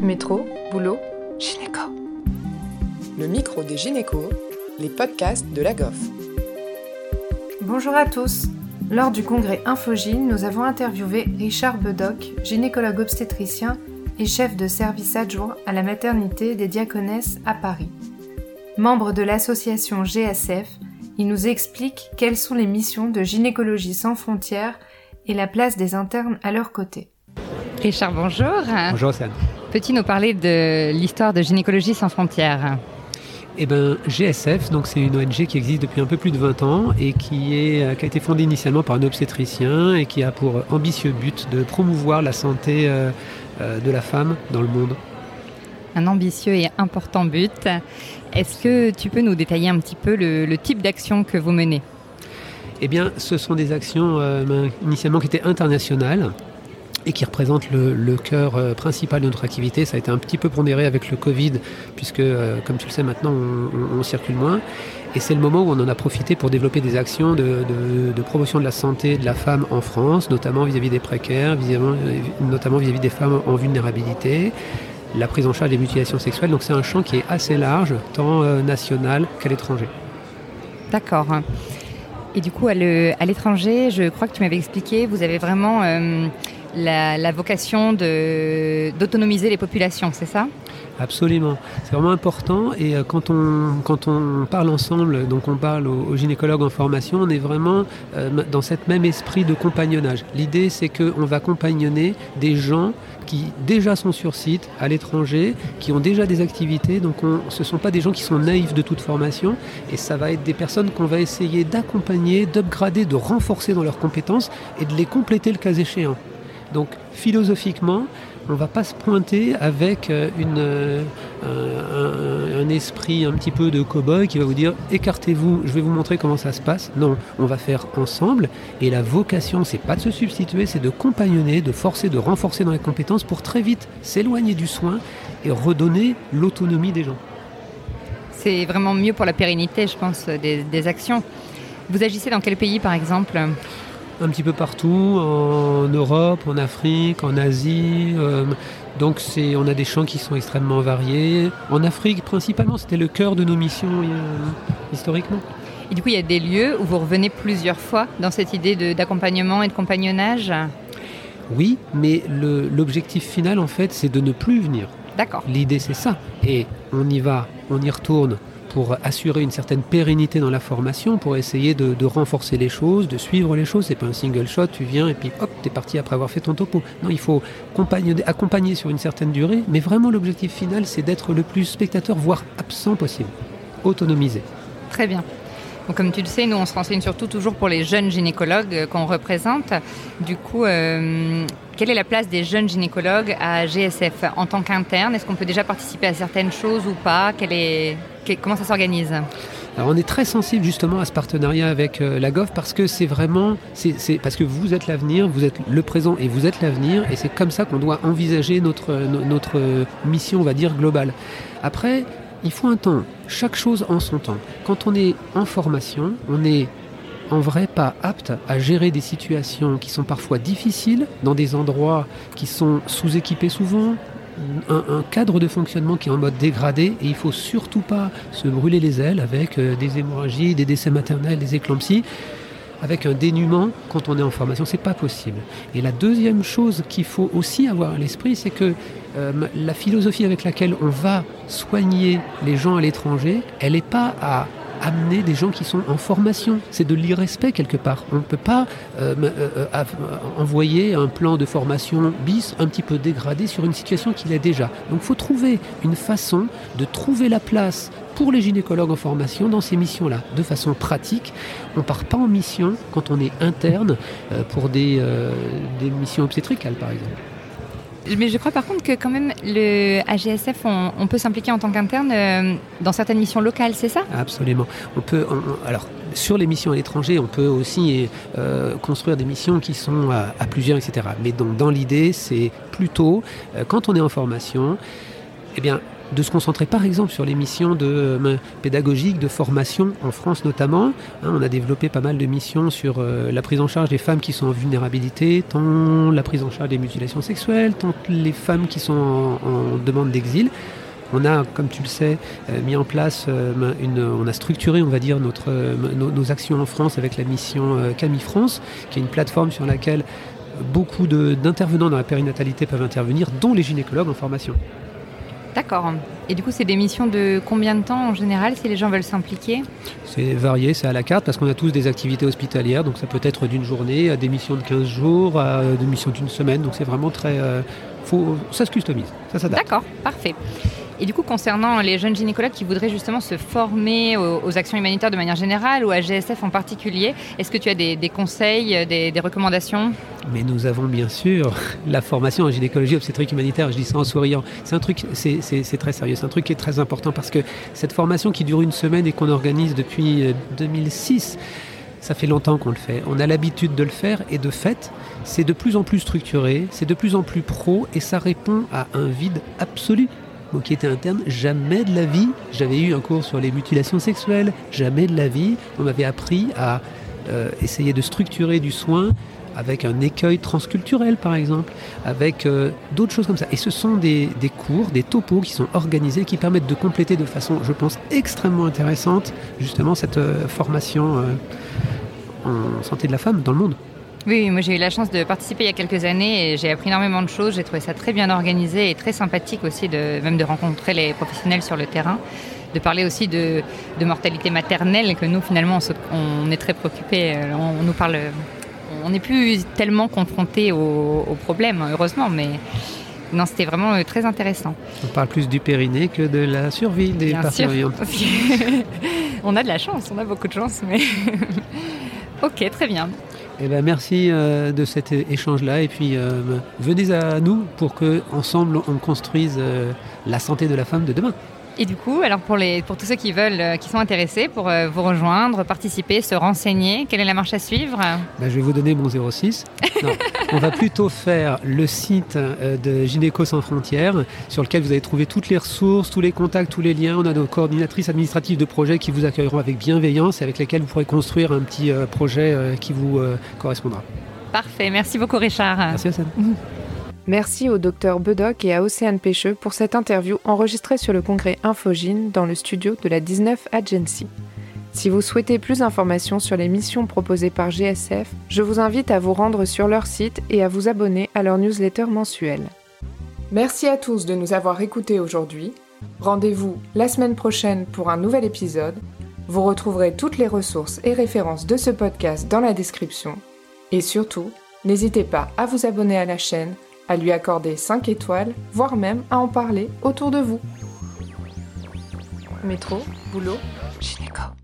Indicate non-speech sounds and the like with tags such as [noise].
Métro, boulot, gynéco. Le micro des gynécos, les podcasts de la GOF. Bonjour à tous. Lors du congrès Infogine, nous avons interviewé Richard Bedoc, gynécologue obstétricien et chef de service adjoint à la maternité des Diaconesses à Paris. Membre de l'association GSF, il nous explique quelles sont les missions de Gynécologie sans frontières et la place des internes à leur côté. Richard, bonjour. Bonjour Océane. Peux-tu nous parler de l'histoire de Gynécologie sans frontières? Eh ben, GSF, donc c'est une ONG qui existe depuis un peu plus de 20 ans et qui, est, qui a été fondée initialement par un obstétricien et qui a pour ambitieux but de promouvoir la santé euh, euh, de la femme dans le monde. Un ambitieux et important but. Est-ce que tu peux nous détailler un petit peu le, le type d'action que vous menez? Eh bien, ce sont des actions euh, initialement qui étaient internationales et qui représente le, cœur euh, principal de notre activité. Ça a été un petit peu pondéré avec le Covid, puisque, euh, comme tu le sais maintenant, on, circule moins. Et c'est le moment où on en a profité pour développer des actions de, promotion de la santé de la femme en France, notamment vis-à-vis des précaires, notamment vis-à-vis des femmes en vulnérabilité, la prise en charge des mutilations sexuelles. Donc c'est un champ qui est assez large, tant euh, national qu'à l'étranger. D'accord. Et du coup, à l'étranger, je crois que tu m'avais expliqué, vous avez vraiment la, vocation d'autonomiser les populations, c'est ça? Absolument, c'est vraiment important et euh, quand on, quand on parle ensemble, donc on parle aux, gynécologues en formation, on est vraiment euh, dans cet même esprit de compagnonnage. L'idée c'est qu'on va compagnonner des gens qui déjà sont sur site à l'étranger, qui ont déjà des activités, donc ce ne sont pas des gens qui sont naïfs de toute formation et ça va être des personnes qu'on va essayer d'accompagner, d'upgrader, de renforcer dans leurs compétences et de les compléter le cas échéant. Donc philosophiquement, on ne va pas se pointer avec euh, euh, un, esprit un petit peu de cow-boy qui va vous dire écartez-vous, je vais vous montrer comment ça se passe. Non, on va faire ensemble et la vocation, c'est pas de se substituer, c'est de compagnonner, de forcer, de renforcer dans les compétences pour très vite s'éloigner du soin et redonner l'autonomie des gens. C'est vraiment mieux pour la pérennité, je pense, des actions. Vous agissez dans quel pays par exemple? Un petit peu partout, en Europe, en Afrique, en Asie. Euh, donc c'est, on a des champs qui sont extrêmement variés. En Afrique principalement, c'était le cœur de nos missions euh, historiquement. Et du coup, il y a des lieux où vous revenez plusieurs fois dans cette idée d'accompagnement et de compagnonnage? Oui, mais l'objectif final, en fait, c'est de ne plus venir. D'accord. L'idée, c'est ça. Et on y va, on y retourne pour assurer une certaine pérennité dans la formation, pour essayer de, renforcer les choses, de suivre les choses. C'est pas un single shot, tu viens et puis hop, tu es parti après avoir fait ton topo. Non, il faut accompagner, sur une certaine durée, mais vraiment l'objectif final, c'est d'être le plus spectateur, voire absent possible, autonomisé. Très bien. Comme tu le sais, nous, on se renseigne surtout toujours pour les jeunes gynécologues euh, qu'on représente. Du coup, euh, quelle est la place des jeunes gynécologues à GSF en tant qu'interne? Est-ce qu'on peut déjà participer à certaines choses ou pas? Est comment ça s'organise on est très sensible justement à ce partenariat avec euh, la GOF parce que c'est vraiment, parce que vous êtes l'avenir, vous êtes le présent et vous êtes l'avenir et c'est comme ça qu'on doit envisager notre, notre mission, on va dire, globale. Après, il faut un temps, chaque chose en son temps. Quand on est en formation, on est en vrai pas apte à gérer des situations qui sont parfois difficiles, dans des endroits qui sont sous-équipés souvent, un, cadre de fonctionnement qui est en mode dégradé et il faut surtout pas se brûler les ailes avec euh, des hémorragies, des décès maternels, des éclampsies avec un dénuement quand on est en formation, c'est pas possible. Et la deuxième chose qu'il faut aussi avoir à l'esprit, c'est que euh, la philosophie avec laquelle on va soigner les gens à l'étranger, elle n'est pas à amener des gens qui sont en formation. C'est de l'irrespect quelque part. On ne peut pas euh, euh, euh, envoyer un plan de formation bis un petit peu dégradé sur une situation qu'il est déjà. Donc il faut trouver une façon de trouver la place pour les gynécologues en formation dans ces missions-là, de façon pratique. On ne part pas en mission quand on est interne pour des, des missions obstétricales, par exemple. Mais je crois par contre que quand même, le AGSF, on, peut s'impliquer en tant qu'interne euh, dans certaines missions locales, c'est ça? Absolument. On peut, alors, sur les missions à l'étranger, on peut aussi euh, construire des missions qui sont à, plusieurs, etc. Mais donc, dans l'idée, c'est plutôt, euh, quand on est en formation, eh bien, de se concentrer par exemple sur les missions euh, pédagogiques, de formation en France notamment. Hein, on a développé pas mal de missions sur euh, la prise en charge des femmes qui sont en vulnérabilité, tant la prise en charge des mutilations sexuelles, tant les femmes qui sont en, demande d'exil. On a, comme tu le sais, euh, mis en place, une, on a structuré, on va dire, notre, nos, actions en France avec la mission Camille France, qui est une plateforme sur laquelle beaucoup d'intervenants dans la périnatalité peuvent intervenir, dont les gynécologues en formation. D'accord. Et du coup, c'est des missions de combien de temps en général si les gens veulent s'impliquer? C'est varié, c'est à la carte parce qu'on a tous des activités hospitalières. Donc ça peut être d'une journée à des missions de 15 jours, à des missions d'une semaine. Donc c'est vraiment très. Euh, faut, ça se customise, ça s'adapte. D'accord, parfait. Et du coup, concernant les jeunes gynécologues qui voudraient justement se former aux, actions humanitaires de manière générale ou à GSF en particulier, est-ce que tu as des, conseils, des, recommandations? Mais nous avons bien sûr la formation en gynécologie obstétrique humanitaire, je dis ça en souriant. C'est un truc, c'est très sérieux, c'est un truc qui est très important parce que cette formation qui dure une semaine et qu'on organise depuis 2006, euh, ça fait longtemps qu'on le fait. On a l'habitude de le faire et de fait, c'est de plus en plus structuré, c'est de plus en plus pro et ça répond à un vide absolu qui était interne, jamais de la vie, j'avais eu un cours sur les mutilations sexuelles, jamais de la vie, on m'avait appris à euh, essayer de structurer du soin avec un écueil transculturel par exemple, avec euh, d'autres choses comme ça. Et ce sont des, cours, des topos qui sont organisés, qui permettent de compléter de façon, je pense, extrêmement intéressante justement cette euh, formation en santé de la femme dans le monde. Oui, moi j'ai eu la chance de participer il y a quelques années et j'ai appris énormément de choses. J'ai trouvé ça très bien organisé et très sympathique aussi, de, même de rencontrer les professionnels sur le terrain, de parler aussi de, mortalité maternelle que nous finalement on, est très préoccupés. Euh, on, nous parle, on n'est plus tellement confrontés aux, problèmes, heureusement, mais non, c'était vraiment euh, très intéressant. On parle plus du périnée que de la survie des bien [laughs] on a de la chance, on a beaucoup de chance, mais [laughs] ok, très bien. Eh ben, merci euh, de cet échange-là et puis euh, venez à nous pour que ensemble on construise euh, la santé de la femme de demain. Et du coup, alors pour, les, pour tous ceux qui veulent, euh, qui sont intéressés pour euh, vous rejoindre, participer, se renseigner, quelle est la marche à suivre? Ben, Je vais vous donner mon 06. [laughs] on va plutôt faire le site euh, de Gynéco sans frontières, sur lequel vous allez trouver toutes les ressources, tous les contacts, tous les liens. On a nos coordinatrices administratives de projet qui vous accueilleront avec bienveillance et avec lesquelles vous pourrez construire un petit projet qui vous correspondra. Parfait, merci beaucoup Richard. Merci Hassan. [laughs] Merci au docteur Bedoc et à Océane Pêcheux pour cette interview enregistrée sur le congrès Infogine dans le studio de la 19 Agency. Si vous souhaitez plus d'informations sur les missions proposées par GSF, je vous invite à vous rendre sur leur site et à vous abonner à leur newsletter mensuelle. Merci à tous de nous avoir écoutés aujourd'hui. Rendez-vous la semaine prochaine pour un nouvel épisode. Vous retrouverez toutes les ressources et références de ce podcast dans la description. Et surtout, n'hésitez pas à vous abonner à la chaîne à lui accorder 5 étoiles, voire même à en parler autour de vous. Métro, boulot, gynéco.